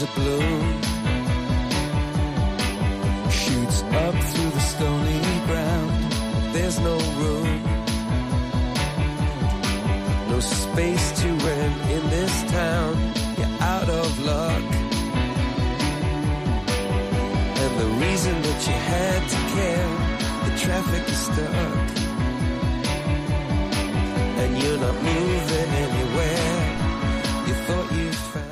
razor blue shoots up through the stony ground. There's no room, no space to rent in this town. You're out of luck. And the reason that you had to care, the traffic is stuck. And you're not moving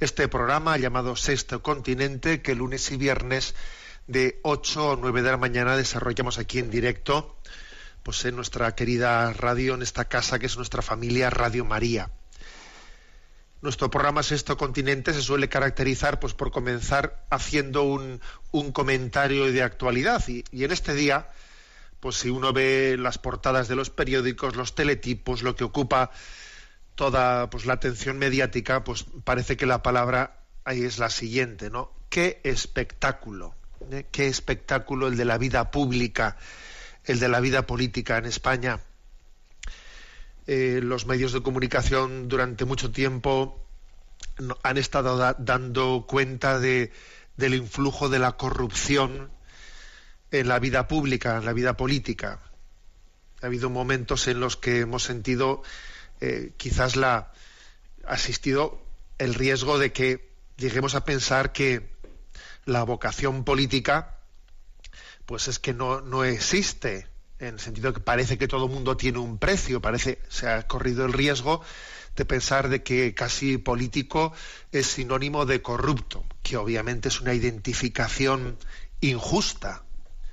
este programa llamado Sexto Continente, que lunes y viernes de 8 o 9 de la mañana desarrollamos aquí en directo, pues en nuestra querida radio, en esta casa que es nuestra familia Radio María. Nuestro programa Sexto Continente se suele caracterizar pues, por comenzar haciendo un, un comentario de actualidad y, y en este día pues si uno ve las portadas de los periódicos, los teletipos, lo que ocupa toda pues la atención mediática, pues parece que la palabra ahí es la siguiente, ¿no? Qué espectáculo, ¿eh? qué espectáculo el de la vida pública, el de la vida política en España. Eh, los medios de comunicación durante mucho tiempo han estado da- dando cuenta de, del influjo de la corrupción en la vida pública, en la vida política. Ha habido momentos en los que hemos sentido eh, quizás la ha existido el riesgo de que lleguemos a pensar que la vocación política pues es que no, no existe en el sentido que parece que todo el mundo tiene un precio parece se ha corrido el riesgo de pensar de que casi político es sinónimo de corrupto que obviamente es una identificación injusta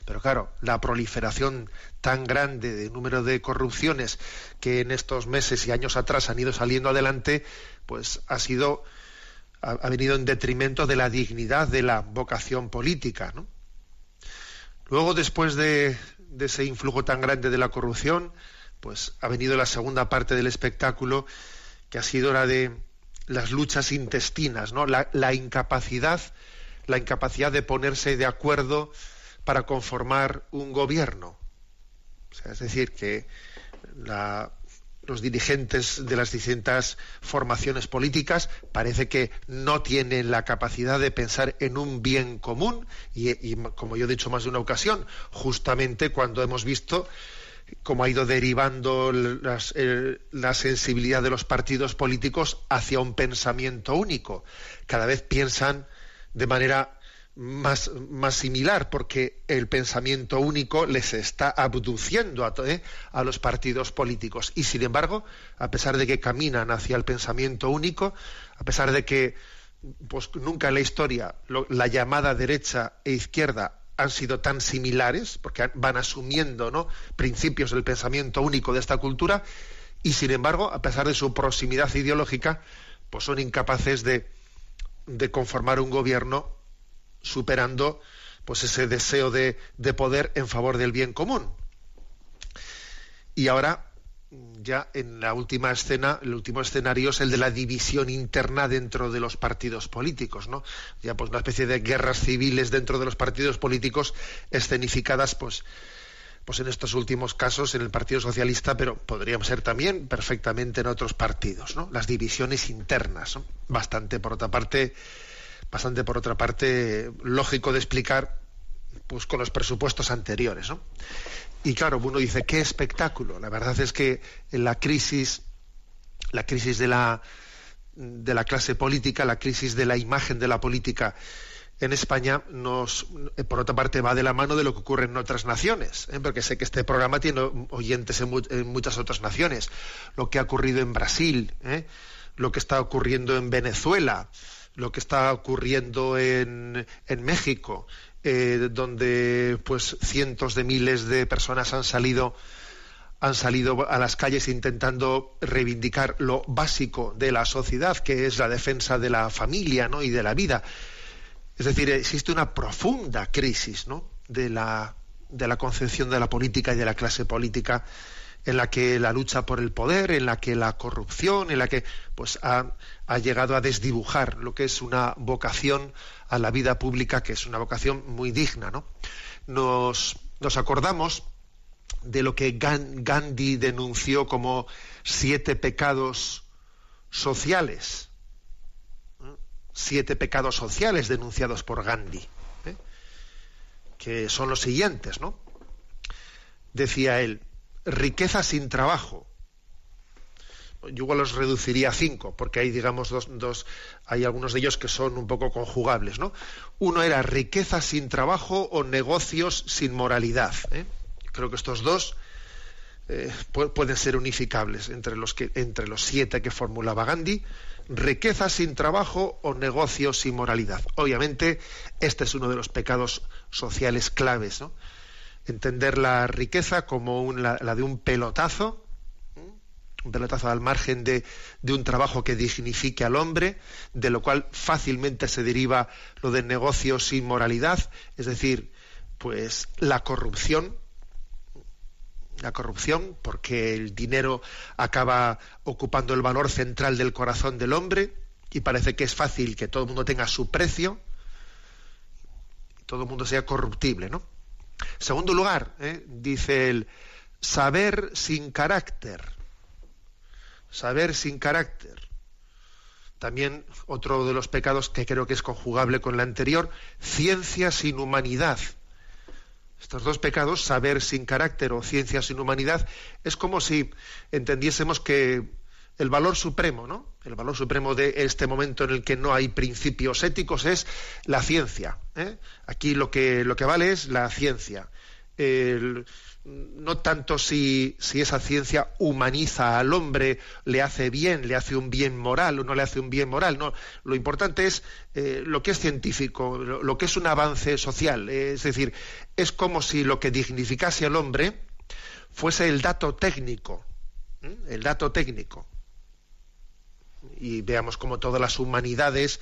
pero claro, la proliferación tan grande de número de corrupciones que en estos meses y años atrás han ido saliendo adelante, pues ha sido ha, venido en detrimento de la dignidad de la vocación política. Luego, después de, de ese influjo tan grande de la corrupción, pues ha venido la segunda parte del espectáculo, que ha sido la de las luchas intestinas, ¿no? La, la incapacidad, la incapacidad de ponerse de acuerdo para conformar un gobierno. Es decir, que la- los dirigentes de las distintas formaciones políticas parece que no tienen la capacidad de pensar en un bien común y, como yo he dicho más de una ocasión, justamente cuando hemos visto cómo ha ido derivando las- el- la sensibilidad de los partidos políticos hacia un pensamiento único. Cada vez piensan de manera más, más similar, porque el pensamiento único les está abduciendo a, ¿eh? a los partidos políticos. Y sin embargo, a pesar de que caminan hacia el pensamiento único, a pesar de que pues, nunca en la historia la llamada derecha e izquierda han sido tan similares, porque van asumiendo ¿no? principios del pensamiento único de esta cultura, y sin embargo, a pesar de su proximidad ideológica, pues son incapaces de, de conformar un gobierno superando pues ese deseo de, de poder en favor del bien común. Y ahora, ya en la última escena, el último escenario es el de la división interna dentro de los partidos políticos, ¿no? Ya pues una especie de guerras civiles dentro de los partidos políticos escenificadas, pues, pues en estos últimos casos en el Partido Socialista, pero podrían ser también perfectamente en otros partidos, ¿no? Las divisiones internas, ¿no? Bastante, por otra parte, bastante por otra parte lógico de explicar pues con los presupuestos anteriores ¿no? y claro uno dice qué espectáculo la verdad es que la crisis la crisis de la de la clase política la crisis de la imagen de la política en España nos por otra parte va de la mano de lo que ocurre en otras naciones ¿eh? porque sé que este programa tiene oyentes en, en, muchas otras naciones lo que ha ocurrido en Brasil ¿eh? lo que está ocurriendo en Venezuela lo que está ocurriendo en, en México, eh, donde pues cientos de miles de personas han salido han salido a las calles intentando reivindicar lo básico de la sociedad, que es la defensa de la familia ¿no? y de la vida. Es decir, existe una profunda crisis ¿no? de, la, de la concepción de la política y de la clase política en la que la lucha por el poder, en la que la corrupción, en la que pues ha, llegado a desdibujar lo que es una vocación a la vida pública, que es una vocación muy digna. ¿no? Nos, acordamos de lo que Gandhi denunció como siete pecados sociales. Siete pecados sociales denunciados por Gandhi, ¿eh? que son los siguientes, ¿no? Decía él, riqueza sin trabajo. Yo igual los reduciría a cinco, porque hay, digamos, dos, dos, hay algunos de ellos que son un poco conjugables, ¿no? Uno era riqueza sin trabajo o negocios sin moralidad. ¿eh? Creo que estos dos eh, pueden ser unificables entre los, que, entre los siete que formulaba Gandhi, riqueza sin trabajo o negocios sin moralidad. Obviamente, este es uno de los pecados sociales claves, ¿no? Entender la riqueza como la, la, de un pelotazo, un pelotazo al margen de, de, un trabajo que dignifique al hombre, de lo cual fácilmente se deriva lo de negocios sin moralidad, es decir, pues la corrupción, la corrupción, porque el dinero acaba ocupando el valor central del corazón del hombre y parece que es fácil que todo el mundo tenga su precio, todo el mundo sea corruptible, ¿no? Segundo lugar, ¿eh? dice el saber sin carácter. Saber sin carácter. También otro de los pecados que creo que es conjugable con el anterior, ciencia sin humanidad. Estos dos pecados, saber sin carácter o ciencia sin humanidad, es como si entendiésemos que el valor supremo, ¿no? El valor supremo de este momento en el que no hay principios éticos es la ciencia. ¿eh? Aquí lo que, lo que vale es la ciencia. No tanto si, si, esa ciencia humaniza al hombre, le hace bien, le hace un bien moral o no le hace un bien moral. No, lo importante es eh, lo que es científico, lo, que es un avance social. Eh, es decir, es como si lo que dignificase al hombre fuese el dato técnico. El dato técnico. Y veamos cómo todas las humanidades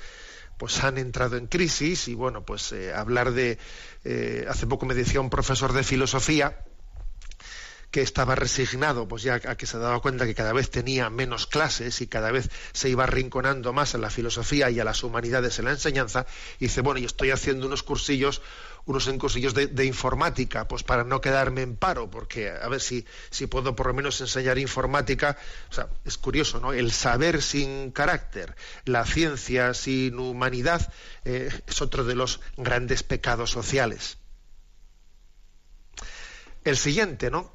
pues han entrado en crisis y bueno, pues eh, hablar de hace poco me decía un profesor de filosofía que estaba resignado, pues ya a que se daba cuenta que cada vez tenía menos clases y cada vez se iba arrinconando más a la filosofía y a las humanidades en la enseñanza, dice, bueno, y estoy haciendo unos cursillos, unos cursillos de, de, informática, pues para no quedarme en paro, porque a ver si, si puedo por lo menos enseñar informática. O sea, es curioso, ¿no? El saber sin carácter, la ciencia sin humanidad, eh, es otro de los grandes pecados sociales. El siguiente, ¿no?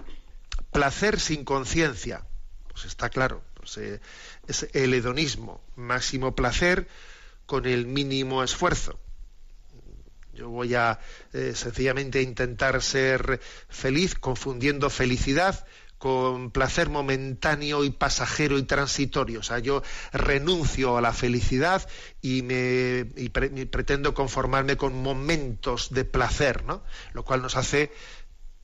Placer sin conciencia. Pues está claro, pues, eh, es el hedonismo, máximo placer con el mínimo esfuerzo. Yo voy a eh, sencillamente intentar ser feliz confundiendo felicidad con placer momentáneo y pasajero y transitorio. O sea, yo renuncio a la felicidad y, me, y pre, y pretendo conformarme con momentos de placer, ¿no? Lo cual nos hace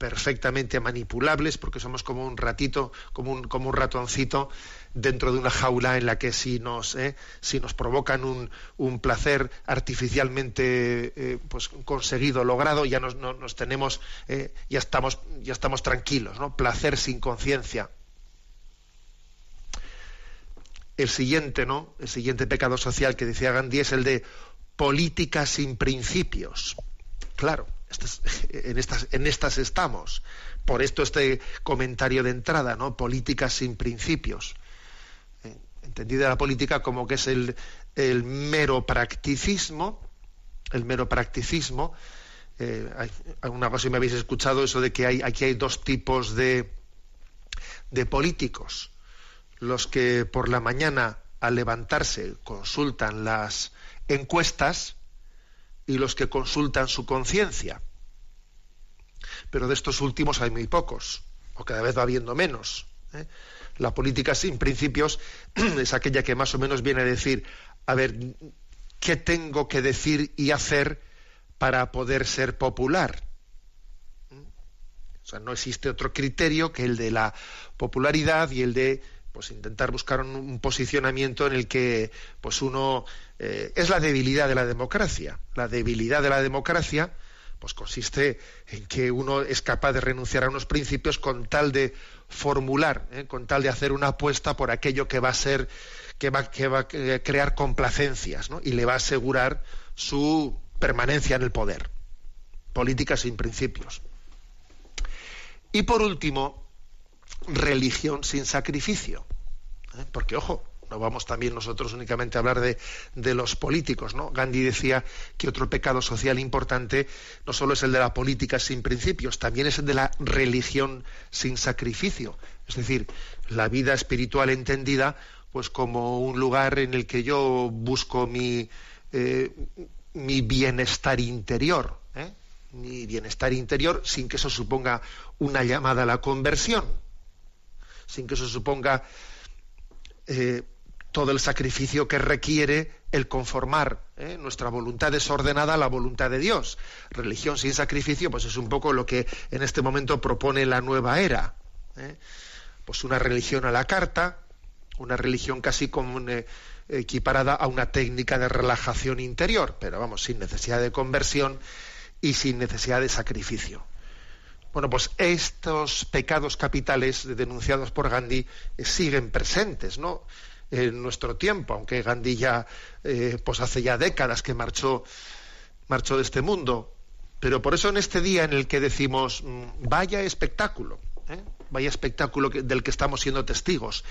perfectamente manipulables porque somos como un ratito, como un, como un ratoncito dentro de una jaula en la que si nos, eh, si nos provocan un, placer artificialmente eh, pues conseguido, logrado, ya nos, no, nos tenemos, eh, ya estamos, ya estamos tranquilos, ¿no? Placer sin conciencia. El siguiente, ¿no? El siguiente pecado social que decía Gandhi es el de política sin principios. Claro, en estas, estamos. Por esto este comentario de entrada, ¿no? Política sin principios. Eh, entendida la política como que es el, el mero practicismo, el mero practicismo. Eh, alguna cosa me habéis escuchado eso de que hay, aquí hay dos tipos de, de políticos. Los que por la mañana al levantarse consultan las encuestas, y los que consultan su conciencia. Pero de estos últimos hay muy pocos, o cada vez va habiendo menos. ¿eh? La política sin principios es aquella que más o menos viene a decir, a ver, ¿qué tengo que decir y hacer para poder ser popular? ¿Mm? O sea, no existe otro criterio que el de la popularidad y el de pues intentar buscar un, posicionamiento en el que pues uno eh, es la debilidad de la democracia. La debilidad de la democracia pues consiste en que uno es capaz de renunciar a unos principios con tal de formular, ¿eh? con tal de hacer una apuesta por aquello que va a ser, que va, que va a crear complacencias, y le va a asegurar su permanencia en el poder. Política sin principios. Y por último, religión sin sacrificio. ¿eh? Porque, ojo, no vamos también nosotros únicamente a hablar de, de, los políticos, ¿no? Gandhi decía que otro pecado social importante no solo es el de la política sin principios, también es el de la religión sin sacrificio. Es decir, la vida espiritual entendida pues como un lugar en el que yo busco mi, eh, mi bienestar interior, ¿eh? mi bienestar interior sin que eso suponga una llamada a la conversión, sin que eso suponga eh, todo el sacrificio que requiere el conformar ¿eh? nuestra voluntad desordenada a la voluntad de Dios. Religión sin sacrificio, pues es un poco lo que en este momento propone la nueva era. ¿eh? Pues una religión a la carta, una religión casi como equiparada a una técnica de relajación interior, pero vamos, sin necesidad de conversión y sin necesidad de sacrificio. Bueno, pues estos pecados capitales denunciados por Gandhi siguen presentes, ¿no? En nuestro tiempo, aunque Gandhi ya, eh, pues hace ya décadas que marchó, marchó de este mundo. Pero por eso en este día en el que decimos, mm, vaya espectáculo, ¿eh? vaya espectáculo del que estamos siendo testigos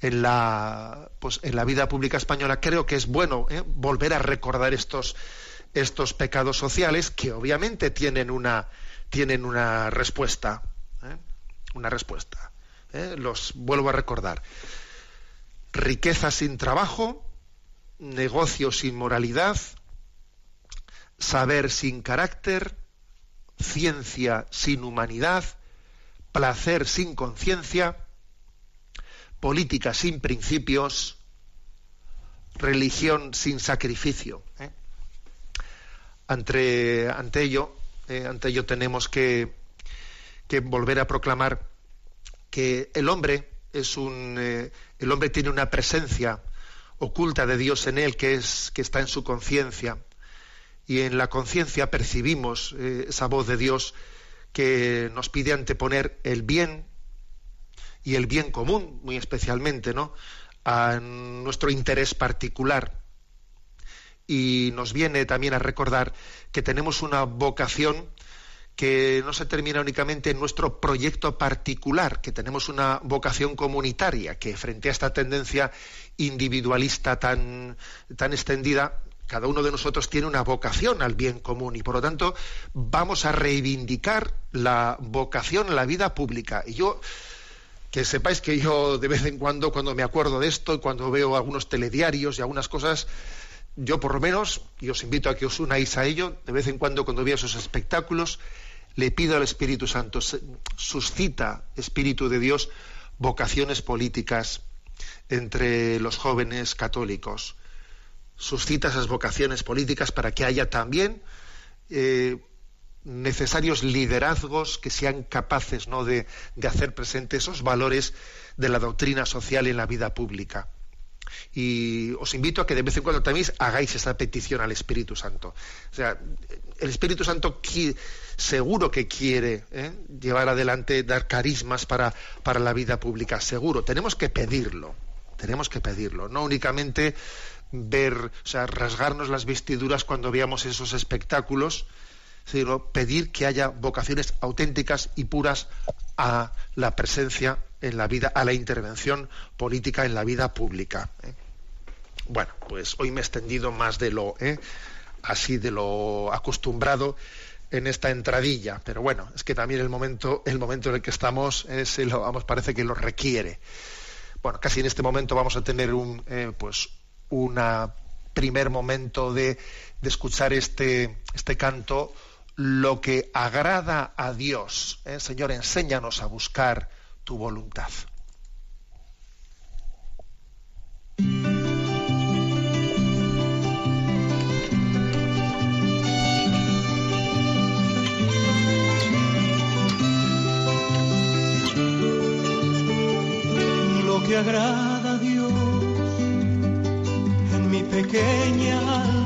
en la, pues, en la vida pública española, creo que es bueno ¿eh? volver a recordar estos, estos pecados sociales que obviamente tienen una, tienen una respuesta. Una respuesta. Los vuelvo a recordar riqueza sin trabajo, negocio sin moralidad, saber sin carácter, ciencia sin humanidad, placer sin conciencia, política sin principios, religión sin sacrificio. ¿eh? Ante, ello, eh, ante ello tenemos que volver a proclamar que el hombre es un, eh, el hombre tiene una presencia oculta de Dios en él que, es, que está en su conciencia. Y en la conciencia percibimos eh, esa voz de Dios que nos pide anteponer el bien y el bien común, muy especialmente, ¿no? a nuestro interés particular. Y nos viene también a recordar que tenemos una vocación que no se termina únicamente en nuestro proyecto particular, que tenemos una vocación comunitaria, que frente a esta tendencia individualista tan, tan extendida, cada uno de nosotros tiene una vocación al bien común y por lo tanto vamos a reivindicar la vocación la vida pública. Y yo, que sepáis que yo de vez en cuando, cuando me acuerdo de esto y cuando veo algunos telediarios y algunas cosas, yo por lo menos, y os invito a que os unáis a ello, de vez en cuando cuando veo esos espectáculos, le pido al Espíritu Santo, suscita, Espíritu de Dios, vocaciones políticas entre los jóvenes católicos. Suscita esas vocaciones políticas para que haya también eh, necesarios liderazgos que sean capaces ¿no? de, de hacer presente esos valores de la doctrina social en la vida pública. Y os invito a que de vez en cuando también hagáis esa petición al Espíritu Santo. O sea, el Espíritu Santo seguro que quiere ¿eh? llevar adelante, dar carismas para, para la vida pública, seguro. Tenemos que pedirlo, tenemos que pedirlo, no únicamente ver, o sea, rasgarnos las vestiduras cuando veamos esos espectáculos, sino pedir que haya vocaciones auténticas y puras a la presencia en la vida, a la intervención política en la vida pública. ¿eh? Bueno, pues hoy me he extendido más de lo, ¿eh? así de lo acostumbrado en esta entradilla, pero bueno, es que también el momento, el momento en el que estamos, es, lo, vamos, parece que lo requiere. Bueno, casi en este momento vamos a tener un, eh, pues, una primer momento de, de, escuchar este, este canto, lo que agrada a Dios. ¿eh? Señor, enséñanos a buscar tu voluntad. que que agrada a Dios en mi pequeña alma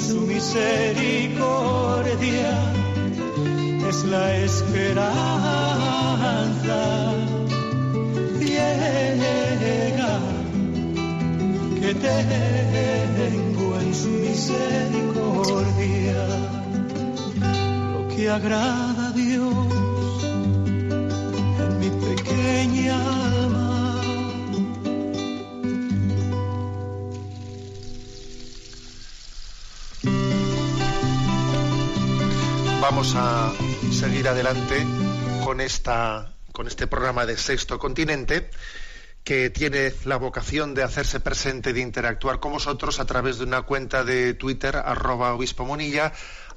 su misericordia. Es la esperanza ciega que tengo en su misericordia lo que agrada Vamos a seguir adelante con esta con este programa de Sexto Continente que tiene la vocación de hacerse presente, de interactuar con vosotros a través de una cuenta de Twitter, arroba obispo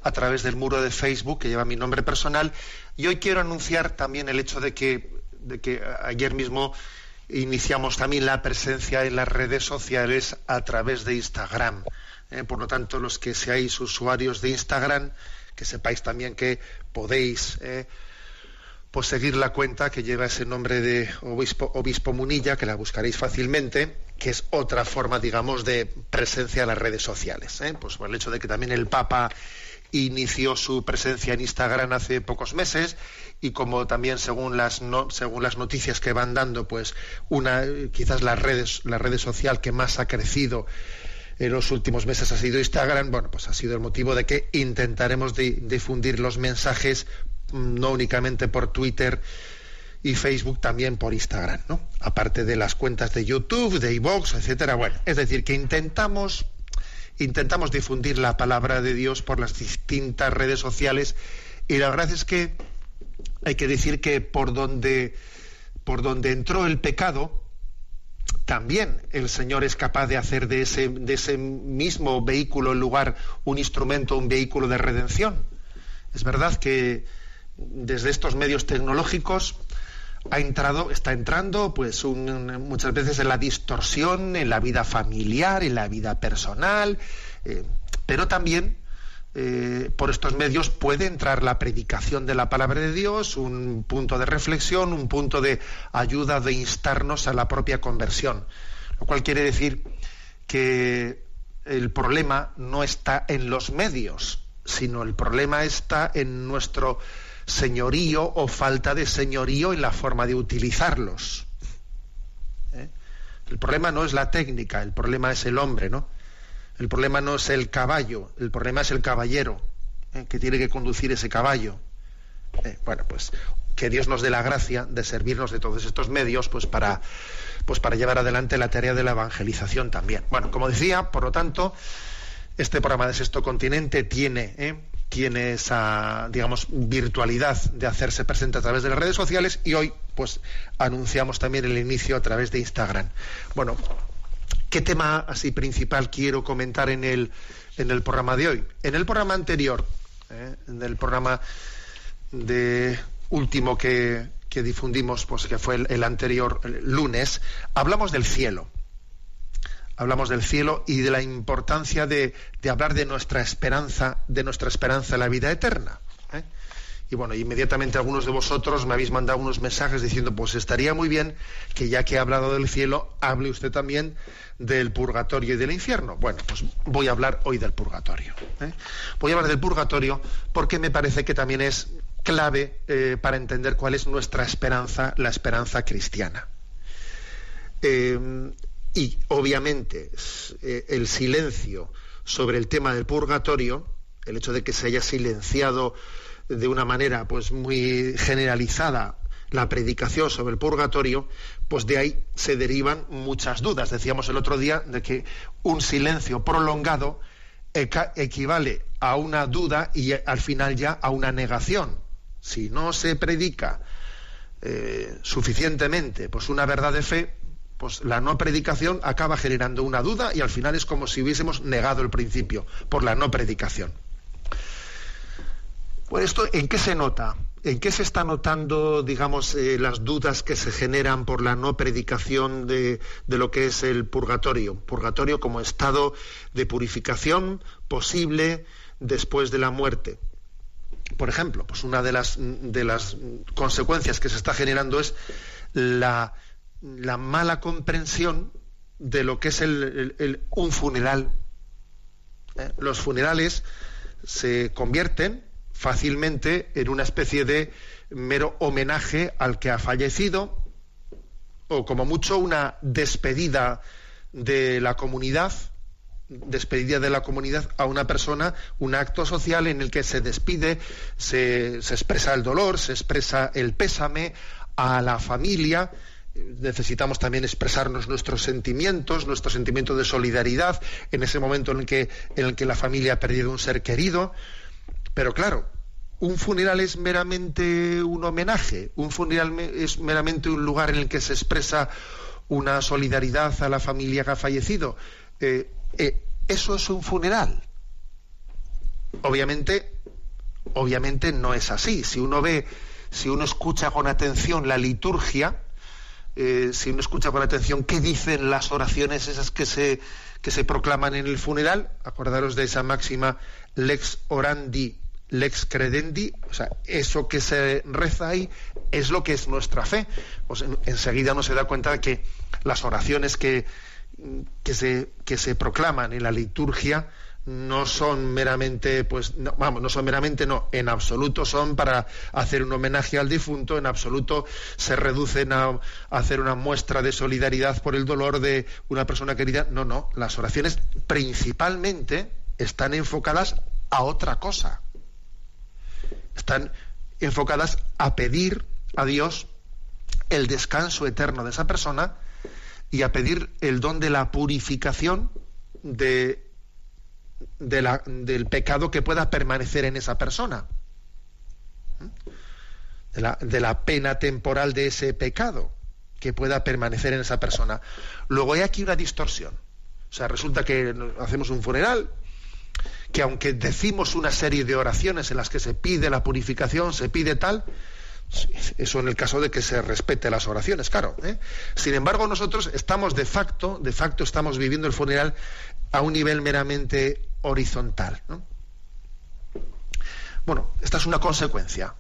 a través del muro de Facebook que lleva mi nombre personal. Y hoy quiero anunciar también el hecho de que, de que ayer mismo iniciamos también la presencia en las redes sociales a través de Instagram. Eh, por lo tanto, los que seáis usuarios de Instagram, que sepáis también que podéis eh, seguir la cuenta que lleva ese nombre de obispo, obispo Munilla, que la buscaréis fácilmente, que es otra forma, digamos, de presencia en las redes sociales. ¿eh? Pues por el hecho de que también el Papa inició su presencia en Instagram hace pocos meses y como también según las no, según las noticias que van dando, pues una quizás las redes la red social que más ha crecido en los últimos meses ha sido Instagram, bueno, pues ha sido el motivo de que intentaremos di- difundir los mensajes mm, no únicamente por Twitter y Facebook, también por Instagram, ¿no? Aparte de las cuentas de YouTube, de iVoox, etcétera. Bueno, es decir, que intentamos intentamos difundir la palabra de Dios por las distintas redes sociales y la verdad es que hay que decir que por donde por donde entró el pecado también el Señor es capaz de hacer de ese, de ese mismo vehículo en lugar un instrumento, un vehículo de redención. Es verdad que desde estos medios tecnológicos ha entrado, está entrando, pues un- muchas veces en la distorsión, en la vida familiar, en la vida personal, eh, pero también eh, por estos medios puede entrar la predicación de la palabra de Dios, un punto de reflexión, un punto de ayuda de instarnos a la propia conversión. Lo cual quiere decir que el problema no está en los medios, sino el problema está en nuestro señorío o falta de señorío en la forma de utilizarlos. ¿Eh? El problema no es la técnica, el problema es el hombre, ¿no? El problema no es el caballo, el problema es el caballero ¿eh? que tiene que conducir ese caballo. Eh, bueno, pues que Dios nos dé la gracia de servirnos de todos estos medios pues para, pues para llevar adelante la tarea de la evangelización también. Bueno, como decía, por lo tanto, este programa de Sexto Continente tiene, ¿eh? tiene esa, digamos, virtualidad de hacerse presente a través de las redes sociales y hoy, pues, anunciamos también el inicio a través de Instagram. Bueno, ¿qué tema así principal quiero comentar en el, en el programa de hoy? En el programa anterior, ¿eh? en el programa de último que, difundimos, pues que fue el, anterior lunes, hablamos del cielo. Hablamos del cielo y de la importancia de, hablar de nuestra esperanza, de nuestra esperanza en la vida eterna. Y bueno, inmediatamente algunos de vosotros me habéis mandado unos mensajes diciendo, pues estaría muy bien que ya que he hablado del cielo, hable usted también del purgatorio y del infierno. Bueno, pues voy a hablar hoy del purgatorio. ¿eh? Voy a hablar del purgatorio porque me parece que también es clave eh, para entender cuál es nuestra esperanza, la esperanza cristiana. Eh, y obviamente el silencio sobre el tema del purgatorio, el hecho de que se haya silenciado de una manera pues muy generalizada la predicación sobre el purgatorio, pues de ahí se derivan muchas dudas. Decíamos el otro día de que un silencio prolongado equivale a una duda y al final ya a una negación si no se predica eh, suficientemente pues una verdad de fe, pues la no predicación acaba generando una duda y al final es como si hubiésemos negado el principio por la no predicación. Esto, ¿en qué se nota? ¿En qué se está notando, digamos, eh, las dudas que se generan por la no predicación de, lo que es el purgatorio? Purgatorio como estado de purificación posible después de la muerte por ejemplo, pues una de las, de las consecuencias que se está generando es la, mala comprensión de lo que es un funeral. ¿Eh? Los funerales se convierten fácilmente en una especie de mero homenaje al que ha fallecido o como mucho una despedida de la comunidad despedida de la comunidad a una persona, un acto social en el que se despide, se, expresa el dolor, se expresa el pésame a la familia, necesitamos también expresarnos nuestros sentimientos, nuestro sentimiento de solidaridad en ese momento en el que, en el que la familia ha perdido un ser querido. Pero claro, un funeral es meramente un homenaje, un funeral es meramente un lugar en el que se expresa una solidaridad a la familia que ha fallecido. Eh, eh, eso es un funeral. Obviamente, obviamente no es así. Si uno ve, si uno escucha con atención la liturgia, eh, si uno escucha con atención qué dicen las oraciones esas que se, que se proclaman en el funeral, acordaros de esa máxima lex orandi, lex credendi, o sea, eso que se reza ahí es lo que es nuestra fe. Pues enseguida uno se da cuenta de que las oraciones que, que se, que se proclaman en la liturgia no son meramente, pues, vamos, no son meramente, no, en absoluto son para hacer un homenaje al difunto, en absoluto se reducen a, hacer una muestra de solidaridad por el dolor de una persona querida. No, no, las oraciones principalmente están enfocadas a otra cosa. Están enfocadas a pedir a Dios el descanso eterno de esa persona y a pedir el don de la purificación de, del pecado que pueda permanecer en esa persona. De la, de la, pena temporal de ese pecado que pueda permanecer en esa persona. Luego hay aquí una distorsión. O sea, resulta que hacemos un funeral, que aunque decimos una serie de oraciones en las que se pide la purificación, se pide tal, eso en el caso de que se respete las oraciones, claro. ¿eh? Sin embargo, nosotros estamos de facto, de facto estamos viviendo el funeral a un nivel meramente horizontal. Bueno, esta es una consecuencia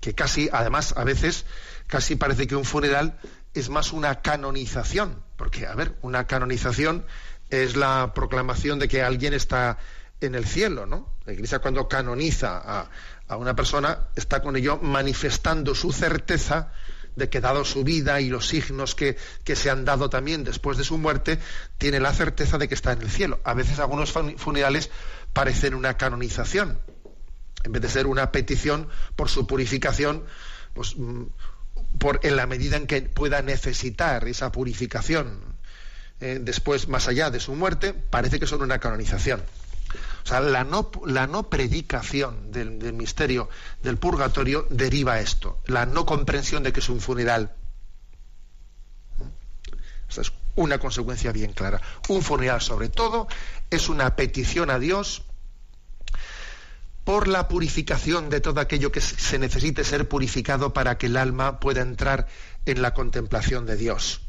que casi, además, a veces casi parece que un funeral es más una canonización, porque, a ver, una canonización es la proclamación de que alguien está en el cielo, ¿no? La Iglesia cuando canoniza a, una persona está con ello manifestando su certeza de que dado su vida y los signos que, se han dado también después de su muerte, tiene la certeza de que está en el cielo. A veces algunos funerales parecen una canonización. en vez de ser una petición por su purificación, pues mm, por, en la medida en que pueda necesitar esa purificación eh, después, más allá de su muerte, parece que son una canonización. O sea, la no, la no predicación del, del, misterio del purgatorio deriva esto, la no comprensión de que es un funeral. Esta es una consecuencia bien clara. Un funeral, sobre todo, es una petición a Dios por la purificación de todo aquello que se necesite ser purificado para que el alma pueda entrar en la contemplación de Dios.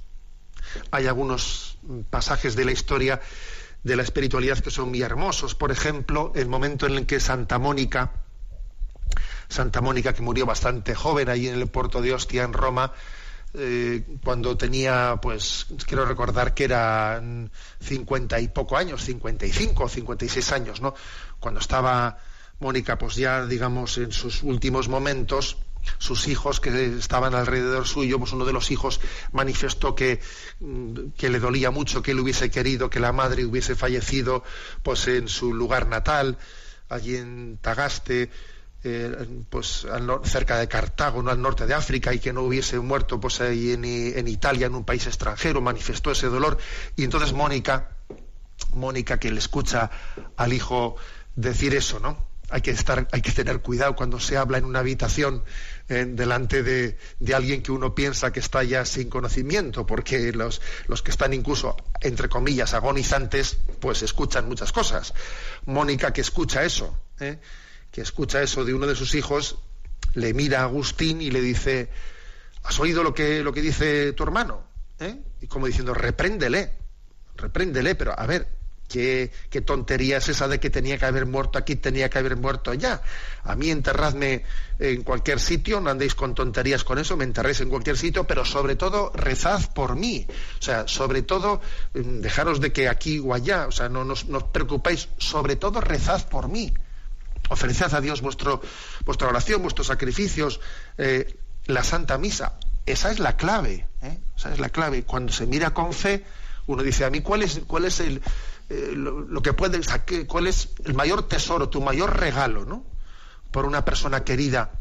Hay algunos pasajes de la historia de la espiritualidad que son muy hermosos. Por ejemplo, el momento en el que Santa Mónica, Santa Mónica que murió bastante joven ahí en el puerto de Ostia, en Roma, eh, cuando tenía, pues, quiero recordar que eran cincuenta y poco años, cincuenta y cinco o cincuenta y seis años, ¿no? Cuando estaba Mónica, pues ya, digamos, en sus últimos momentos, sus hijos que estaban alrededor suyo, pues uno de los hijos manifestó que, mm, que, le dolía mucho que él hubiese querido que la madre hubiese fallecido pues en su lugar natal, allí en Tagaste, eh, pues al cerca de Cartago, no al norte de África, y que no hubiese muerto pues ahí en, en Italia, en un país extranjero, manifestó ese dolor. Y entonces Mónica, Mónica que le escucha al hijo decir eso, ¿no? Hay que estar, hay que tener cuidado cuando se habla en una habitación eh, delante de, de, alguien que uno piensa que está ya sin conocimiento, porque los, los que están incluso, entre comillas, agonizantes, pues escuchan muchas cosas. Mónica que escucha eso, ¿eh? que escucha eso de uno de sus hijos, le mira a Agustín y le dice, ¿has oído lo que, lo que dice tu hermano? ¿Eh? Y como diciendo, repréndele, repréndele, pero a ver, ¿Qué, tontería es esa de que tenía que haber muerto aquí, tenía que haber muerto allá. A mí enterradme en cualquier sitio, no andéis con tonterías con eso, me enterréis en cualquier sitio, pero sobre todo rezad por mí. O sea, sobre todo, mm, dejaros de que aquí o allá, o sea, no os no preocupéis, sobre todo rezad por mí. Ofreced a Dios vuestro, vuestra oración, vuestros sacrificios, eh, la Santa Misa. Esa es la clave, ¿eh? esa es la clave. Cuando se mira con fe, uno dice, a mí, ¿cuál es, cuál es el eh, lo, que puedes, cuál es el mayor tesoro, tu mayor regalo, ¿no? Por una persona querida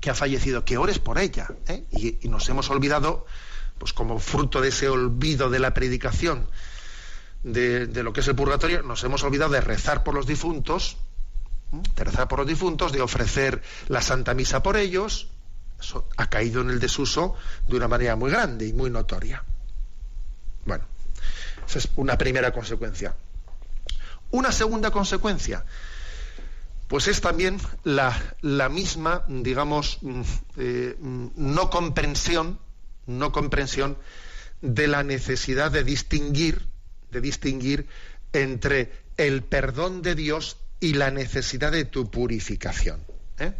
que ha fallecido, que ores por ella. ¿eh? Y, nos hemos olvidado, pues como fruto de ese olvido de la predicación de, lo que es el purgatorio, nos hemos olvidado de rezar por los difuntos, de rezar por los difuntos, de ofrecer la Santa Misa por ellos. Eso ha caído en el desuso de una manera muy grande y muy notoria. Bueno. Esa es una primera consecuencia. Una segunda consecuencia, pues es también la, la misma, digamos, mm, eh, mm, no comprensión, no comprensión de la necesidad de distinguir, de distinguir entre el perdón de Dios y la necesidad de tu purificación. ¿eh?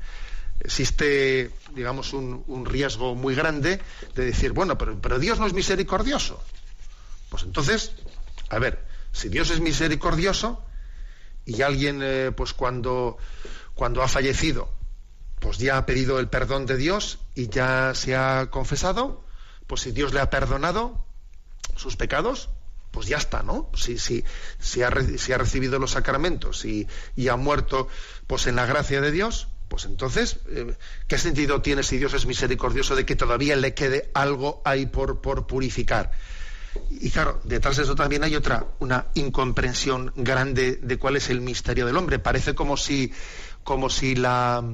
Existe, digamos, un, un, riesgo muy grande de decir, bueno, pero, pero Dios no es misericordioso. Pues entonces, a ver, si Dios es misericordioso y alguien, eh, pues cuando, cuando ha fallecido, pues ya ha pedido el perdón de Dios y ya se ha confesado, pues si Dios le ha perdonado sus pecados, pues ya está, ¿no? Si, si, si, ha, si ha, recibido los sacramentos y, y, ha muerto pues en la gracia de Dios, pues entonces, eh, ¿qué sentido tiene si Dios es misericordioso de que todavía le quede algo ahí por, por purificar? Y claro, detrás de eso también hay otra, una incomprensión grande de cuál es el misterio del hombre. Parece como si, como si la,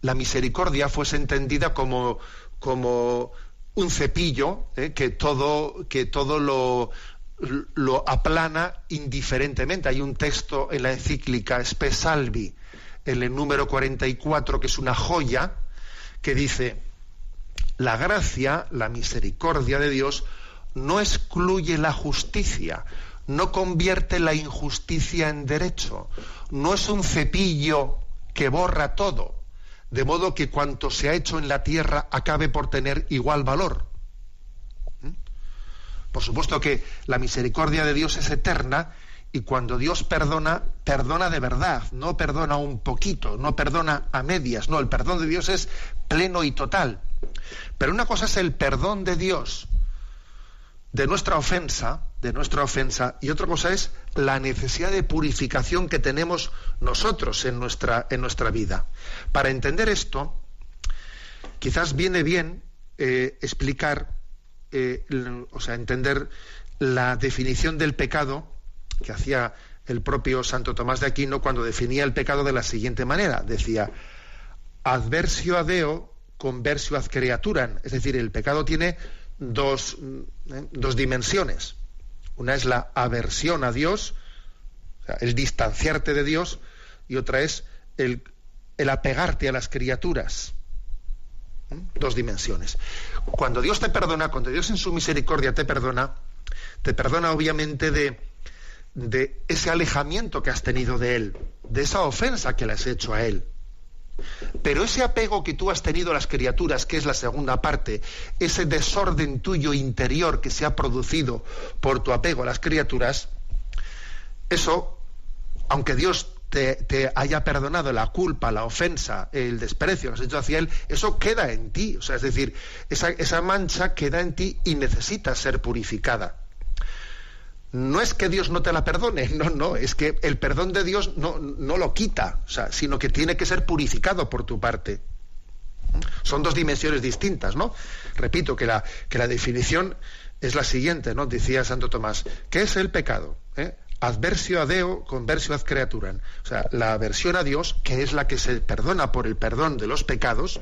la misericordia fuese entendida como, como un cepillo ¿eh? que todo, que todo lo, lo aplana indiferentemente. Hay un texto en la encíclica Spesalvi, en el número 44, que es una joya, que dice, la gracia, la misericordia de Dios, no excluye la justicia, no convierte la injusticia en derecho, no es un cepillo que borra todo, de modo que cuanto se ha hecho en la tierra acabe por tener igual valor. ¿Mm? Por supuesto que la misericordia de Dios es eterna y cuando Dios perdona, perdona de verdad, no perdona un poquito, no perdona a medias, no, el perdón de Dios es pleno y total. Pero una cosa es el perdón de Dios de nuestra ofensa de nuestra ofensa y otra cosa es la necesidad de purificación que tenemos nosotros en nuestra, en nuestra vida. Para entender esto, quizás viene bien eh, explicar, eh, o sea, entender la definición del pecado que hacía el propio Santo Tomás de Aquino cuando definía el pecado de la siguiente manera. Decía, adversio a Deo, conversio ad creaturan. Es decir, el pecado tiene dos, eh, dos dimensiones. Una es la aversión a Dios, el distanciarte de Dios, y otra es el, apegarte a las criaturas. Dos dimensiones. Cuando Dios te perdona, cuando Dios en su misericordia te perdona, te perdona obviamente de, de ese alejamiento que has tenido de Él, de esa ofensa que le has hecho a Él. Pero ese apego que tú has tenido a las criaturas, que es la segunda parte, ese desorden tuyo interior que se ha producido por tu apego a las criaturas, eso, aunque Dios te, haya perdonado la culpa, la ofensa, el desprecio que has hecho hacia Él, eso queda en ti. O sea, es decir, esa, esa mancha queda en ti y necesita ser purificada no es que Dios no te la perdone, no, no, es que el perdón de Dios no, no lo quita, o sea, sino que tiene que ser purificado por tu parte. Son dos dimensiones distintas, ¿no? Repito que la, que la definición es la siguiente, ¿no? Decía Santo Tomás, ¿qué es el pecado? ¿Eh? Adversio a Deo, conversio ad creaturan. O sea, la aversión a Dios, que es la que se perdona por el perdón de los pecados,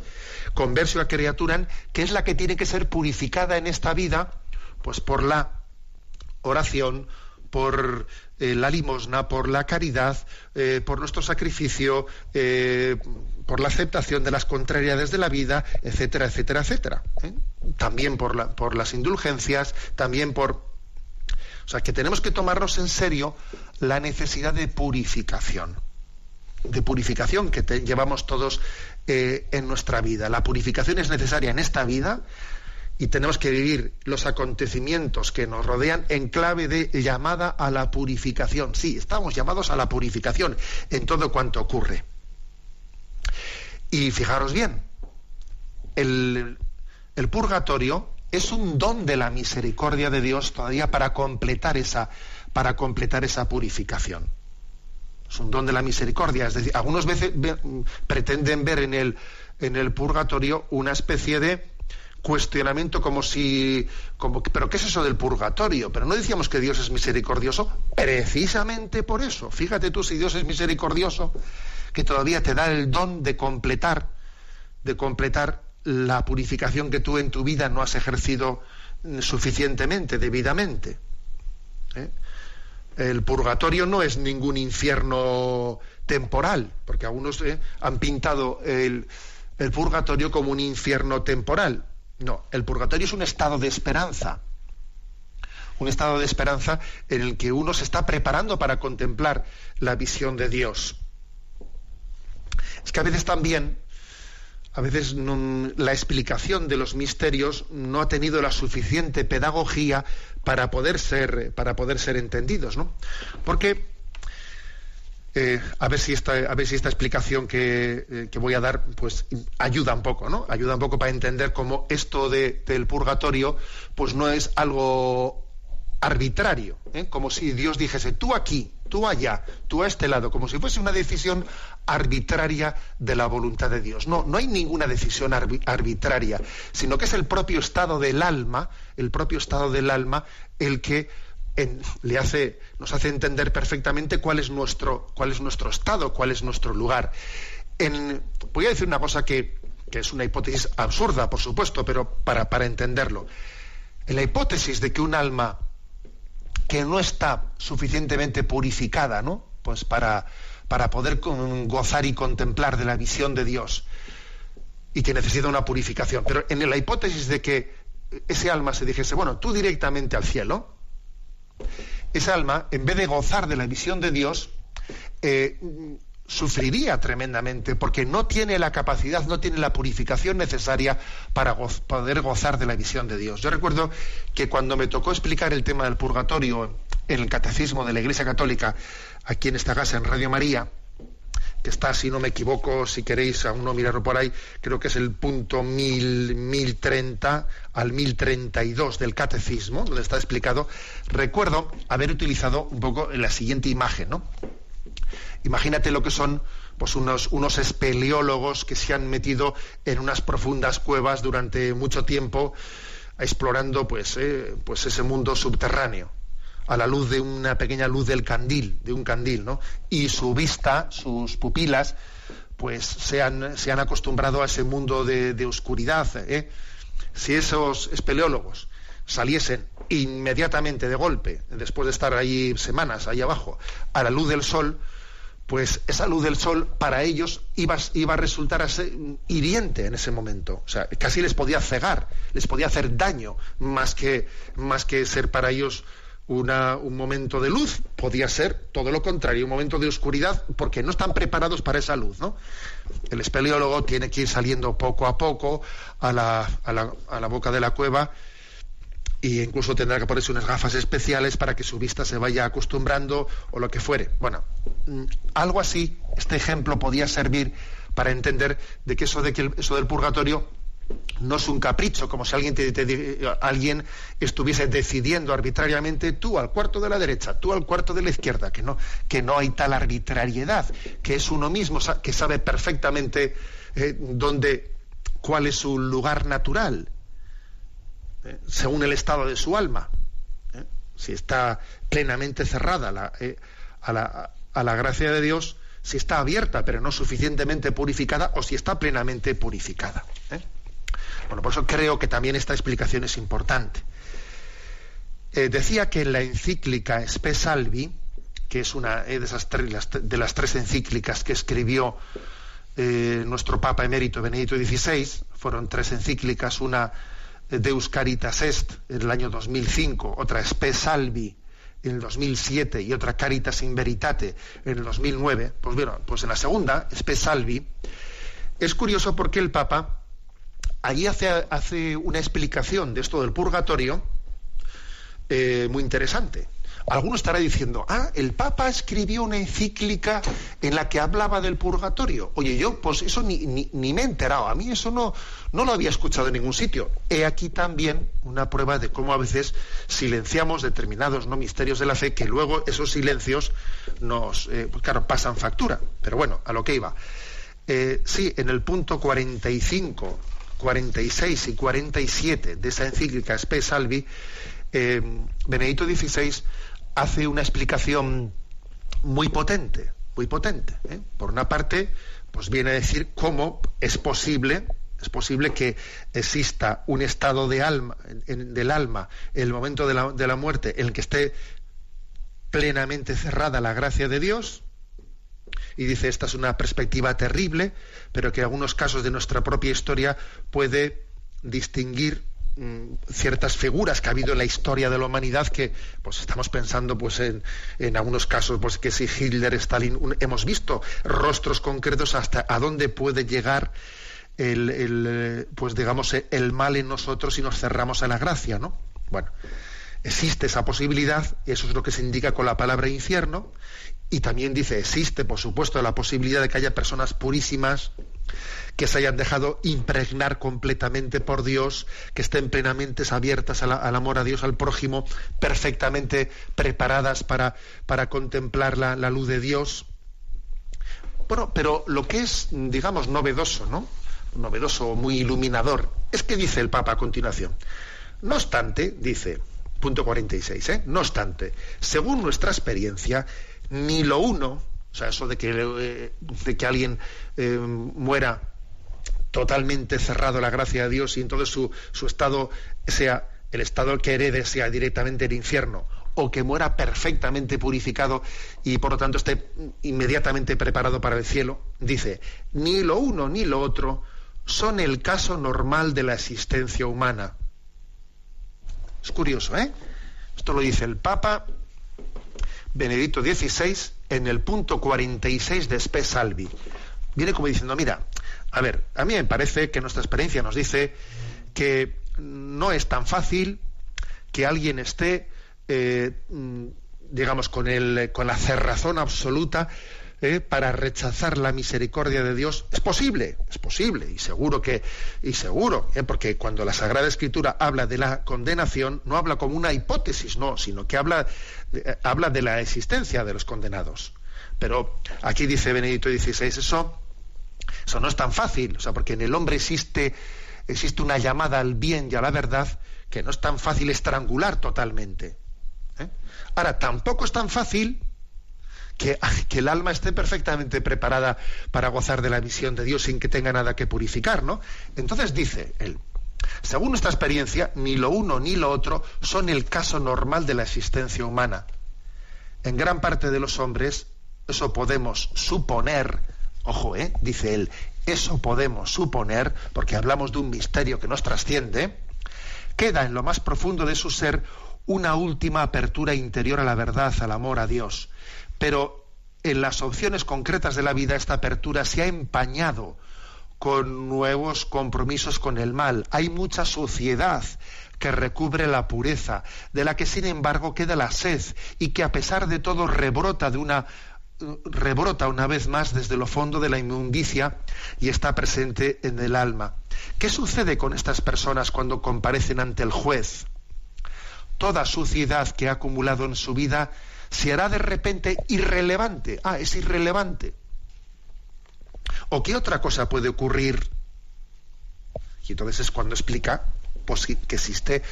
conversio a criaturan, que es la que tiene que ser purificada en esta vida, pues por la oración, por eh, la limosna, por la caridad, eh, por nuestro sacrificio, eh, por la aceptación de las contrariedades de la vida, etcétera, etcétera, etcétera. También por, la, por las indulgencias, también por... O sea, que tenemos que tomarnos en serio la necesidad de purificación, de purificación que llevamos todos en nuestra vida. La purificación es necesaria en esta vida y tenemos que vivir los acontecimientos que nos rodean en clave de llamada a la purificación. Sí, estamos llamados a la purificación en todo cuanto ocurre. Y fijaros bien, el, purgatorio es un don de la misericordia de Dios todavía para completar esa, para completar esa purificación. Es un don de la misericordia. Es decir, algunos veces pretenden ver en el, en el purgatorio una especie de cuestionamiento como si, como, pero ¿qué es eso del purgatorio? Pero no decíamos que Dios es misericordioso, precisamente por eso. Fíjate tú si Dios es misericordioso, que todavía te da el don de completar, de completar la purificación que tú en tu vida no has ejercido suficientemente, debidamente. ¿eh? El purgatorio no es ningún infierno temporal, porque algunos eh, han pintado el purgatorio como un infierno temporal. No, el purgatorio es un estado de esperanza. Un estado de esperanza en el que uno se está preparando para contemplar la visión de Dios. Es que a veces también, a veces la explicación de los misterios no ha tenido la suficiente pedagogía para poder ser, para poder ser entendidos, ¿no? Porque eh, a ver si esta, a ver si esta explicación eh, que, voy a dar, pues ayuda un poco, ¿no? Ayuda un poco para entender cómo esto del purgatorio, pues no es algo arbitrario, ¿eh? como si Dios dijese tú aquí, tú allá, tú a este lado, como si fuese una decisión arbitraria de la voluntad de Dios. No, no hay ninguna decisión arbitraria, sino que es el propio estado del alma, el propio estado del alma, el que le hace, nos hace entender perfectamente cuál es nuestro, cuál es nuestro estado, cuál es nuestro lugar. voy a decir una cosa que, es una hipótesis absurda, por supuesto, pero para, para entenderlo. En la hipótesis de que un alma que no está suficientemente purificada, ¿no? Pues para, para poder gozar y contemplar de la visión de Dios y que necesita una purificación. Pero en la hipótesis de que ese alma se dijese, bueno, tú directamente al cielo, esa alma, en vez de gozar de la visión de Dios, eh, sufriría tremendamente porque no tiene la capacidad, no tiene la purificación necesaria para poder gozar de la visión de Dios. Yo recuerdo que cuando me tocó explicar el tema del purgatorio en el catecismo de la Iglesia Católica, aquí en esta casa, en Radio María, está, si no me equivoco, si queréis a uno mirarlo por ahí, creo que es el punto mil, 1030 al 1032 del catecismo, donde está explicado. Recuerdo haber utilizado un poco la siguiente imagen, ¿no? Imagínate lo que son pues unos, unos espeleólogos que se han metido en unas profundas cuevas durante mucho tiempo explorando pues, eh, pues ese mundo subterráneo a la luz de una pequeña luz del candil, de un candil, ¿no? Y su vista, sus pupilas, pues se han, se han acostumbrado a ese mundo de, oscuridad. ¿eh? Si esos espeleólogos saliesen inmediatamente de golpe, después de estar ahí semanas, ahí abajo, a la luz del sol, pues esa luz del sol para ellos iba, iba, a resultar hiriente en ese momento. O sea, casi les podía cegar, les podía hacer daño, más que, más que ser para ellos un momento de luz, podía ser todo lo contrario, un momento de oscuridad, porque no están preparados para esa luz. ¿no? El espeleólogo tiene que ir saliendo poco a poco a la, a la, a la boca de la cueva e incluso tendrá que ponerse unas gafas especiales para que su vista se vaya acostumbrando o lo que fuere. Bueno, mm, algo así, este ejemplo podía servir para entender de que eso, de que eso del purgatorio no es un capricho, como si alguien, alguien estuviese decidiendo arbitrariamente tú al cuarto de la derecha, tú al cuarto de la izquierda, que no, que no hay tal arbitrariedad, que es uno mismo que sabe perfectamente eh, dónde, cuál es su lugar natural, eh, según el estado de su alma. Eh. Si está plenamente cerrada a la gracia de Dios, si está abierta pero no suficientemente purificada o si está plenamente purificada. Bueno, por eso creo que también esta explicación es importante. Eh, decía que en la encíclica Spe Salvi, que es una eh, de, esas de las tres encíclicas que escribió eh, nuestro Papa emérito Benedicto XVI, fueron tres encíclicas, una Deus Caritas Est en el año 2005, otra Spe Salvi en el 2007 y otra Caritas in Veritate en el 2009, pues bueno, pues en la segunda, Spe Salvi, es curioso porque el Papa allí hace, una explicación de esto del purgatorio eh, muy interesante. Alguno estará diciendo, ah, el Papa escribió una encíclica en la que hablaba del purgatorio. Oye, yo, pues eso ni, me he enterado. A mí eso no, no lo había escuchado en ningún sitio. He aquí también una prueba de cómo a veces silenciamos determinados no misterios de la fe que luego esos silencios nos, eh, pues claro, pasan factura. Pero bueno, a lo que iba. Eh, sí, en el punto 45 46 y 47 de esa encíclica Spe Salvi, eh, Benedito XVI hace una explicación muy potente, muy potente. ¿eh? Por una parte, pues viene a decir cómo es posible, es posible que exista un estado de alma, del alma en el momento de la, de la muerte en el que esté plenamente cerrada la gracia de Dios, y dice esta es una perspectiva terrible, pero que en algunos casos de nuestra propia historia puede distinguir mm, ciertas figuras que ha habido en la historia de la humanidad que pues estamos pensando pues en, en algunos casos pues que si Hitler, Stalin hemos visto rostros concretos hasta a dónde puede llegar el, pues digamos el mal en nosotros si nos cerramos a la gracia, ¿no? Bueno, existe esa posibilidad, eso es lo que se indica con la palabra infierno, y también dice, existe, por supuesto, la posibilidad de que haya personas purísimas que se hayan dejado impregnar completamente por Dios, que estén plenamente abiertas al amor a Dios, al prójimo, perfectamente preparadas para, para contemplar la, la, luz de Dios. Bueno, pero lo que es, digamos, novedoso, ¿no? Novedoso, muy iluminador, es que dice el Papa a continuación. No obstante, dice, punto 46, ¿eh? No obstante, según nuestra experiencia, ni lo uno, o sea, eso de que, eh, de que alguien eh, muera totalmente cerrado a la gracia de Dios y entonces su, su estado sea el estado que herede sea directamente el infierno, o que muera perfectamente purificado y por lo tanto esté inmediatamente preparado para el cielo, dice, ni lo uno ni lo otro son el caso normal de la existencia humana. Es curioso, ¿eh? Esto lo dice el Papa Benedicto XVI en el punto 46 de Spe Salvi. Viene como diciendo, mira, a ver, a mí me parece que nuestra experiencia nos dice que no es tan fácil que alguien esté, eh, digamos, con, el, con la cerrazón absoluta ¿eh? para rechazar la misericordia de Dios? Es posible, es posible, y seguro que, y seguro, ¿eh? porque cuando la Sagrada Escritura habla de la condenación, no habla como una hipótesis, no, sino que habla, eh, habla de la existencia de los condenados. Pero aquí dice Benedicto XVI, eso, eso no es tan fácil, o sea, porque en el hombre existe, existe una llamada al bien y a la verdad que no es tan fácil estrangular totalmente. Ahora, tampoco es tan fácil que, el alma esté perfectamente preparada para gozar de la visión de Dios sin que tenga nada que purificar, ¿no? Entonces dice él, según nuestra experiencia, ni lo uno ni lo otro son el caso normal de la existencia humana. En gran parte de los hombres, eso podemos suponer, ojo, ¿eh? dice él, eso podemos suponer, porque hablamos de un misterio que nos trasciende, queda en lo más profundo de su ser una última apertura interior a la verdad, al amor a Dios. Pero en las opciones concretas de la vida esta apertura se ha empañado con nuevos compromisos con el mal. Hay mucha suciedad que recubre la pureza, de la que sin embargo queda la sed y que a pesar de todo rebrota de una rebrota una vez más desde lo fondo de la inmundicia y está presente en el alma. ¿Qué sucede con estas personas cuando comparecen ante el juez? Toda suciedad que ha acumulado en su vida se hará de repente irrelevante. Ah, es irrelevante. ¿O qué otra cosa puede ocurrir? Y entonces es cuando explica pues, que existe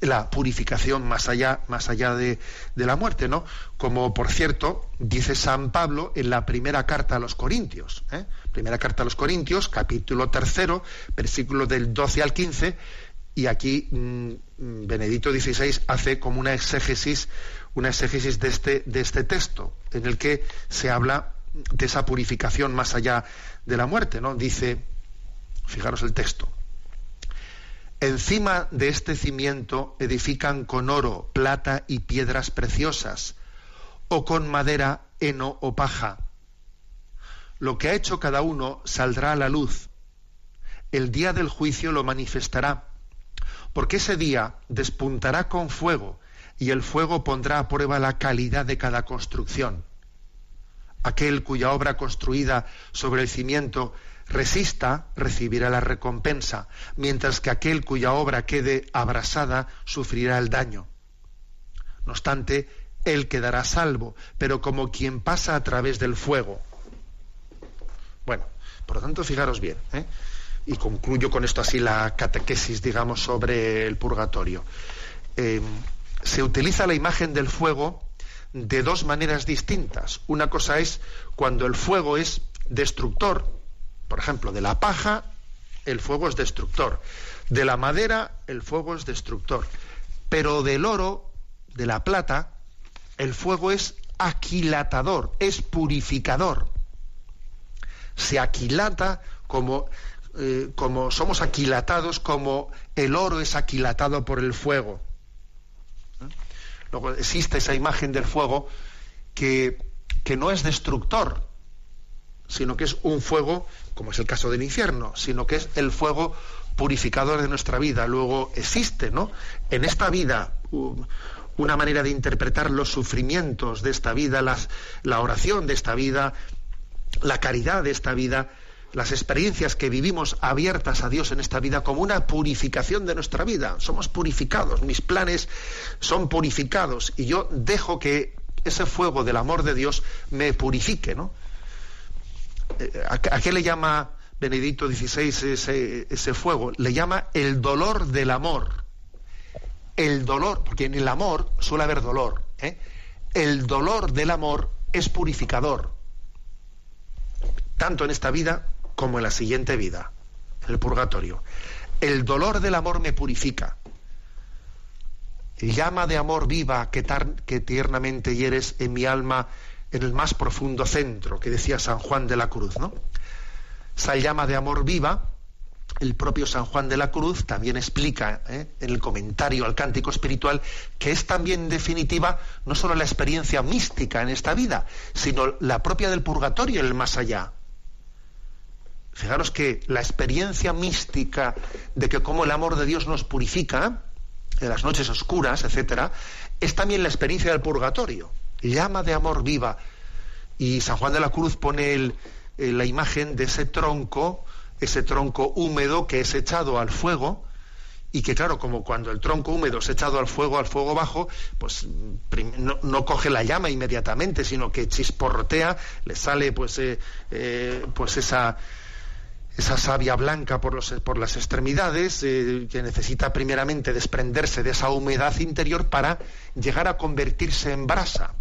la purificación más allá, más allá de, la muerte, ¿no? Como por cierto dice San Pablo en la primera carta a los Corintios, ¿eh? primera carta a los Corintios, capítulo tercero, versículo del 12 al 15, y aquí mm, Benedito XVI hace como una exégesis, una exégesis de este, de este texto, en el que se habla de esa purificación más allá de la muerte, ¿no? Dice, fijaros el texto. Encima de este cimiento edifican con oro, plata y piedras preciosas, o con madera, heno o paja. Lo que ha hecho cada uno saldrá a la luz. El día del juicio lo manifestará, porque ese día despuntará con fuego y el fuego pondrá a prueba la calidad de cada construcción. Aquel cuya obra construida sobre el cimiento resista recibirá la recompensa, mientras que aquel cuya obra quede abrasada sufrirá el daño. No obstante, él quedará salvo, pero como quien pasa a través del fuego. Bueno, por lo tanto, fijaros bien, ¿eh? y concluyo con esto así la catequesis, digamos, sobre el purgatorio. Eh, se utiliza la imagen del fuego de dos maneras distintas. Una cosa es cuando el fuego es destructor, por ejemplo, de la paja, el fuego es destructor. De la madera, el fuego es destructor. Pero del oro, de la plata, el fuego es aquilatador, es purificador. Se aquilata como, eh, como somos aquilatados, como el oro es aquilatado por el fuego. Luego existe esa imagen del fuego que, que no es destructor, sino que es un fuego, como es el caso del infierno, sino que es el fuego purificador de nuestra vida. Luego existe, ¿no? En esta vida una manera de interpretar los sufrimientos de esta vida, la oración de esta vida, la caridad de esta vida, las experiencias que vivimos abiertas a Dios en esta vida como una purificación de nuestra vida. Somos purificados, mis planes son purificados y yo dejo que ese fuego del amor de Dios me purifique, ¿no? Eh, ¿A qué le llama Benedicto XVI ese, fuego? Le llama el dolor del amor. El dolor, porque en el amor suele haber dolor. ¿eh? El dolor del amor es purificador, tanto en esta vida como en la siguiente vida, en el purgatorio. El dolor del amor me purifica. Llama de amor viva que, que tiernamente hieres en mi alma en el más profundo centro, que decía San Juan de la Cruz, ¿no? Esa llama de amor viva, el propio San Juan de la Cruz también explica ¿eh? en el comentario al cántico espiritual que es también en definitiva no solo la experiencia mística en esta vida, sino la propia del purgatorio en el más allá. Fijaros que la experiencia mística de que como el amor de Dios nos purifica en las noches oscuras, etcétera, es también la experiencia del purgatorio. Llama de amor viva. Y San Juan de la Cruz pone eh, la imagen de ese tronco, ese tronco húmedo que es echado al fuego, y que claro, como cuando el tronco húmedo es echado al fuego, al fuego bajo, pues no, coge la llama inmediatamente, sino que chisporrotea, le sale pues, eh, eh, pues esa, esa savia blanca por, las extremidades, que necesita primeramente desprenderse de esa humedad interior para llegar a convertirse en brasa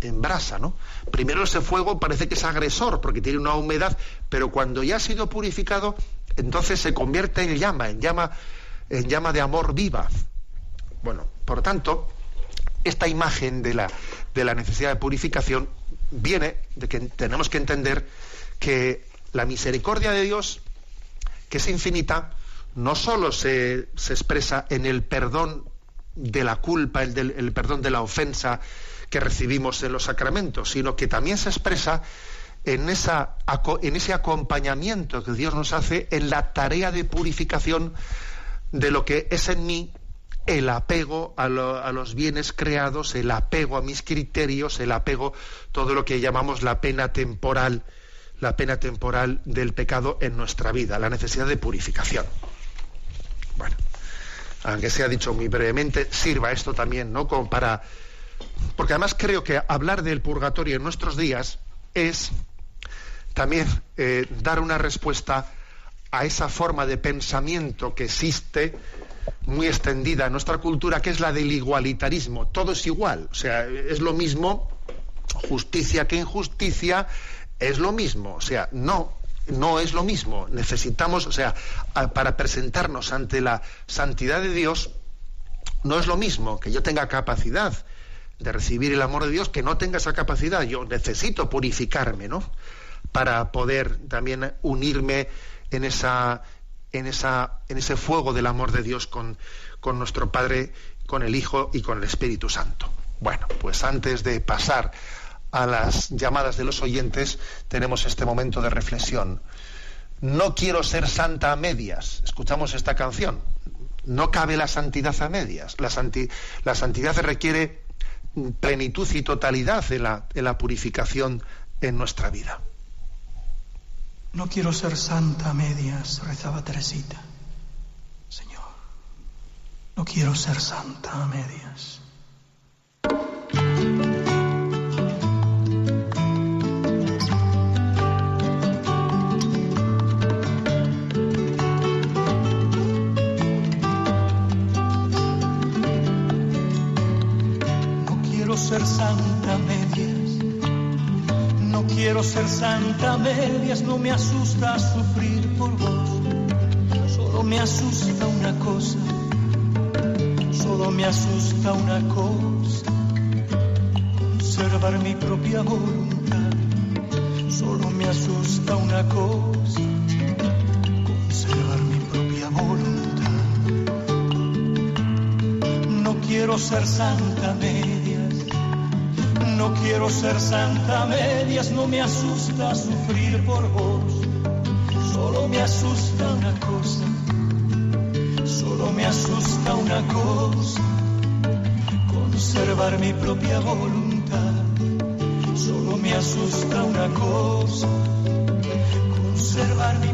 en brasa, ¿no? Primero ese fuego parece que es agresor porque tiene una humedad, pero cuando ya ha sido purificado, entonces se convierte en llama, en llama, en llama de amor viva. Bueno, por tanto, esta imagen de la, de la necesidad de purificación viene de que tenemos que entender que la misericordia de Dios, que es infinita, no solo se, se expresa en el perdón de la culpa, el, del, el perdón de la ofensa, que recibimos en los sacramentos, sino que también se expresa en, esa, en ese acompañamiento que Dios nos hace en la tarea de purificación de lo que es en mí el apego a, a, los bienes creados, el apego a mis criterios, el apego, todo lo que llamamos la pena temporal, la pena temporal del pecado en nuestra vida, la necesidad de purificación. Bueno, aunque sea dicho muy brevemente, sirva esto también, ¿no? Como para porque además creo que hablar del purgatorio en nuestros días es también eh, dar una respuesta a esa forma de pensamiento que existe muy extendida en nuestra cultura, que es la del igualitarismo. Todo es igual, o sea, es lo mismo justicia que injusticia, es lo mismo, o sea, no, no es lo mismo. Necesitamos, o sea, para presentarnos ante la santidad de Dios, no es lo mismo que yo tenga capacidad de recibir el amor de Dios que no tenga esa capacidad. Yo necesito purificarme, ¿no? Para poder también unirme en esa en esa en ese fuego del amor de Dios con, con nuestro Padre, con el Hijo y con el Espíritu Santo. Bueno, pues antes de pasar a las llamadas de los oyentes, tenemos este momento de reflexión. No quiero ser santa a medias. Escuchamos esta canción. No cabe la santidad a medias. La, la santidad requiere plenitud y totalidad en la, en la purificación en nuestra vida. No quiero ser santa a medias, rezaba Teresita. Señor, no quiero ser santa a medias. Quiero ser santa medias, no me asusta sufrir por vos. Solo me asusta una cosa, solo me asusta una cosa. Conservar mi propia voluntad, solo me asusta una cosa. Conservar mi propia voluntad. No quiero ser santa medias no quiero ser santa medias, no me asusta sufrir por vos. Solo me asusta una cosa, solo me asusta una cosa, conservar mi propia voluntad. Solo me asusta una cosa, conservar mi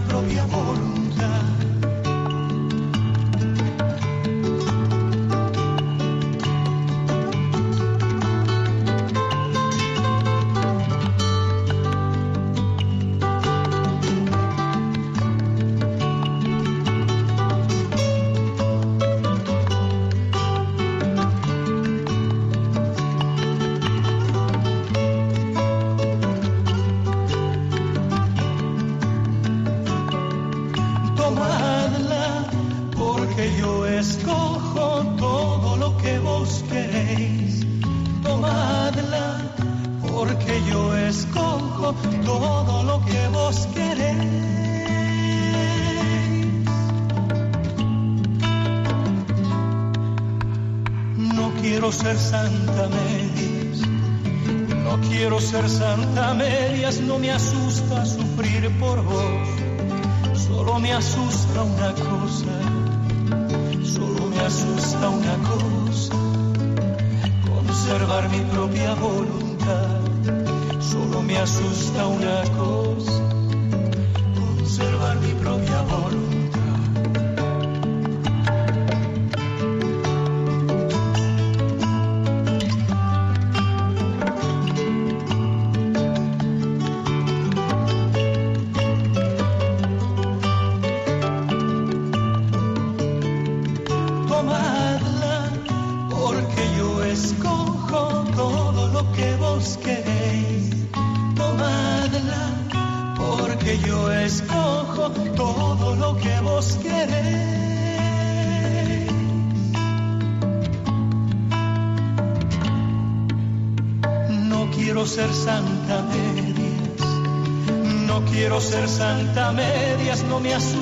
cosa, solo me asusta una cosa, conservar mi propia voluntad, Solo me asusta una cosa, conservar mi propia voluntad. Medias,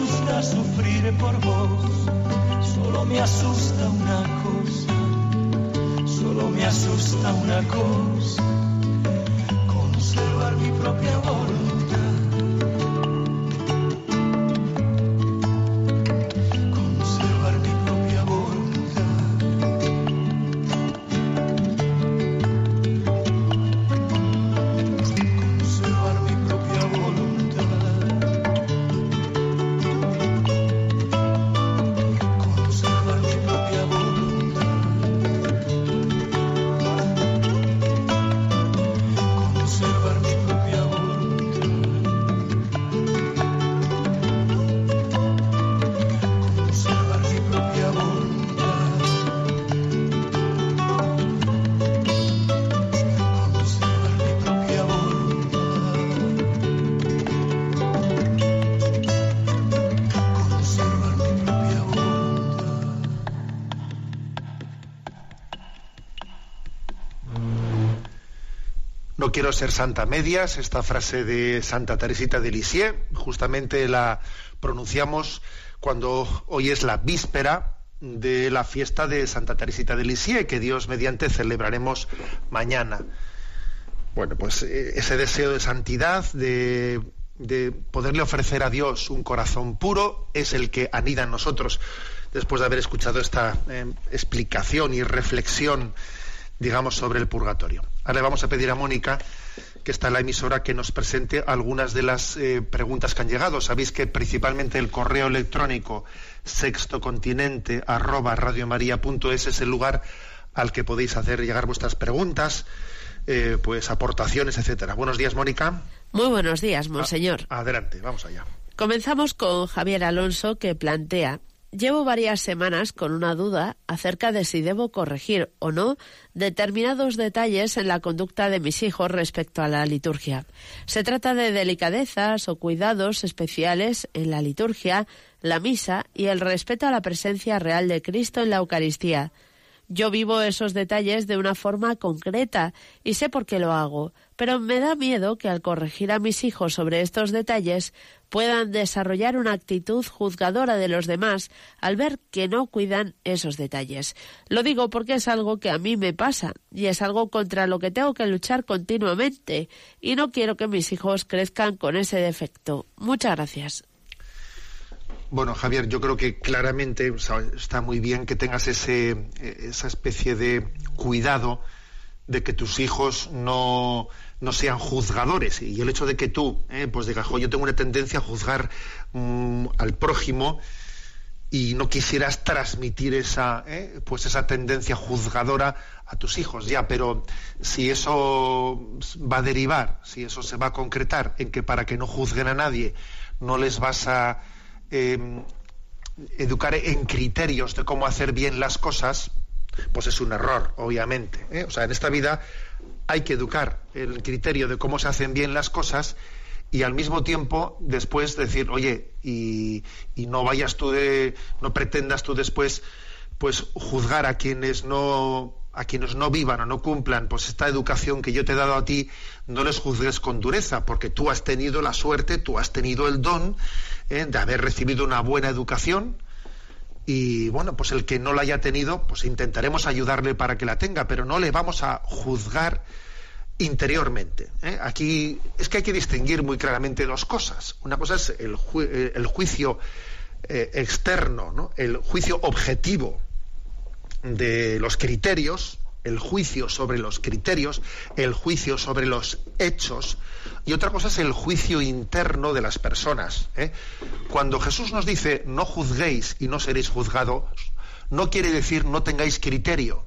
quiero ser santa medias, esta frase de Santa Teresita de Lisieux, justamente la pronunciamos cuando hoy es la víspera de la fiesta de Santa Teresita de Lisieux, que Dios mediante celebraremos mañana. Bueno, pues eh, ese deseo de santidad, de, de poderle ofrecer a Dios un corazón puro, es el que anida en nosotros después de haber escuchado esta eh, explicación y reflexión digamos, sobre el purgatorio. Ahora le vamos a pedir a Mónica, que está en la emisora, que nos presente algunas de las eh, preguntas que han llegado. Sabéis que principalmente el correo electrónico sextocontinente arroba radiomaria.es es el lugar al que podéis hacer llegar vuestras preguntas, eh, pues aportaciones, etcétera. Buenos días, Mónica. Muy buenos días, monseñor. Adelante, vamos allá. Comenzamos con Javier Alonso que plantea Llevo varias semanas con una duda acerca de si debo corregir o no determinados detalles en la conducta de mis hijos respecto a la liturgia. Se trata de delicadezas o cuidados especiales en la liturgia, la misa y el respeto a la presencia real de Cristo en la Eucaristía. Yo vivo esos detalles de una forma concreta y sé por qué lo hago, pero me da miedo que al corregir a mis hijos sobre estos detalles puedan desarrollar una actitud juzgadora de los demás al ver que no cuidan esos detalles. Lo digo porque es algo que a mí me pasa y es algo contra lo que tengo que luchar continuamente y no quiero que mis hijos crezcan con ese defecto. Muchas gracias. Bueno, Javier, yo creo que claramente está muy bien que tengas ese, eh, esa especie de cuidado de que tus hijos no, no sean juzgadores. Y el hecho de que tú, eh, pues digas, "Jo, yo tengo una tendencia a juzgar mm, al prójimo y no quisieras transmitir esa, eh, pues esa tendencia juzgadora a tus hijos, ya, pero si eso va a derivar, si eso se va a concretar en que para que no juzguen a nadie no les vas a eh, educar en criterios de cómo hacer bien las cosas, pues es un error, obviamente. ¿eh? O sea, en esta vida hay que educar el criterio de cómo se hacen bien las cosas y al mismo tiempo después decir, oye, y, y no vayas tú de, no pretendas tú después, pues juzgar a quienes no a quienes no vivan o no cumplan pues esta educación que yo te he dado a ti, no les juzgues con dureza, porque tú has tenido la suerte, tú has tenido el don ¿eh? de haber recibido una buena educación y bueno, pues el que no la haya tenido, pues intentaremos ayudarle para que la tenga, pero no le vamos a juzgar interiormente. ¿eh? Aquí es que hay que distinguir muy claramente dos cosas. Una cosa es el, ju el juicio eh, externo, ¿no? el juicio objetivo de los criterios el juicio sobre los criterios, el juicio sobre los hechos, y otra cosa es el juicio interno de las personas. ¿eh? Cuando Jesús nos dice no juzguéis y no seréis juzgados, no quiere decir no tengáis criterio,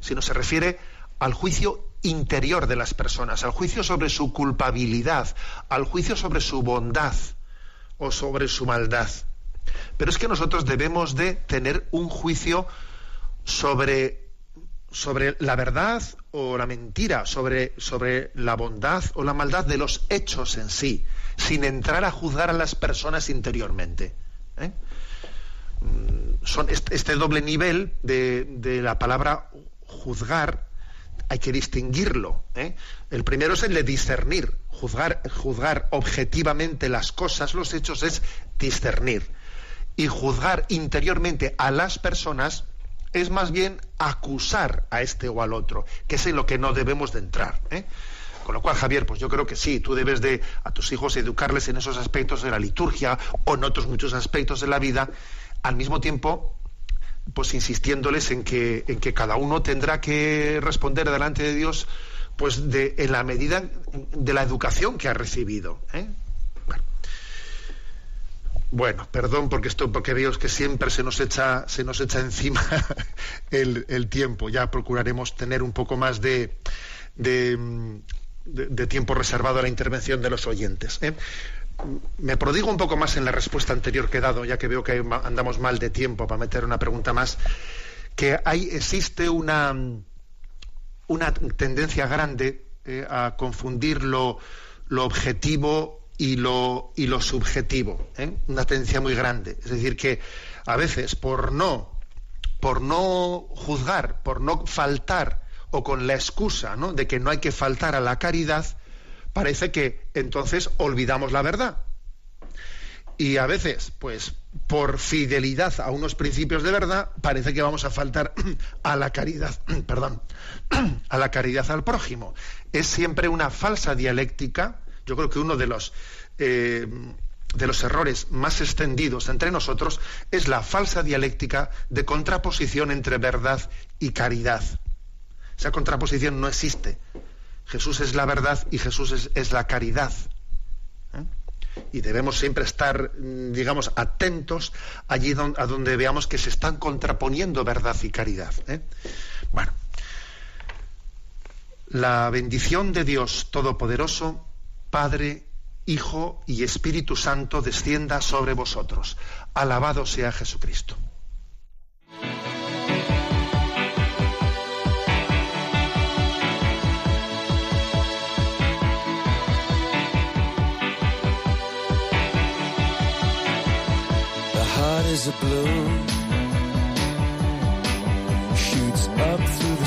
sino se refiere al juicio interior de las personas, al juicio sobre su culpabilidad, al juicio sobre su bondad o sobre su maldad. Pero es que nosotros debemos de tener un juicio sobre, sobre la verdad o la mentira, sobre, sobre la bondad o la maldad de los hechos en sí, sin entrar a juzgar a las personas interiormente. ¿eh? Mm, son este, doble nivel de, de la palabra juzgar hay que distinguirlo. ¿eh? El primero es el de discernir. Juzgar, juzgar objetivamente las cosas, los hechos, es discernir. Y juzgar interiormente a las personas es más bien acusar a este o al otro, que es en lo que no debemos de entrar. ¿eh? Con lo cual, Javier, pues yo creo que sí, tú debes de a tus hijos educarles en esos aspectos de la liturgia o en otros muchos aspectos de la vida, al mismo tiempo pues insistiéndoles en que, en que cada uno tendrá que responder delante de Dios pues de, en la medida de la educación que ha recibido. ¿eh? Bueno. perdón porque esto, porque veo que siempre se nos echa, se nos echa encima el, tiempo. Ya procuraremos tener un poco más de, de, tiempo reservado a la intervención de los oyentes. ¿eh? me prodigo un poco más en la respuesta anterior que he dado, ya que veo que andamos mal de tiempo para meter una pregunta más, que hay, existe una, una tendencia grande eh, a confundir lo, objetivo y lo, y lo subjetivo, ¿eh? una tendencia muy grande. Es decir, que a veces por no, por no juzgar, por no faltar, o con la excusa de que no hay que faltar a la caridad, parece que entonces olvidamos la verdad. Y a veces, pues por fidelidad a unos principios de verdad, parece que vamos a faltar a la caridad, perdón, a la caridad al prójimo. Es siempre una falsa dialéctica. Yo creo que uno de los eh, de los errores más extendidos entre nosotros es la falsa dialéctica de contraposición entre verdad y caridad. Esa contraposición no existe. Jesús es la verdad y Jesús es, la caridad. ¿eh? Y debemos siempre estar, mm, digamos, atentos allí a donde veamos que se están contraponiendo verdad y caridad. ¿eh? Bueno, la bendición de Dios Todopoderoso, Padre, Hijo y Espíritu Santo descienda sobre vosotros. Alabado sea Jesucristo. is a shoots up through the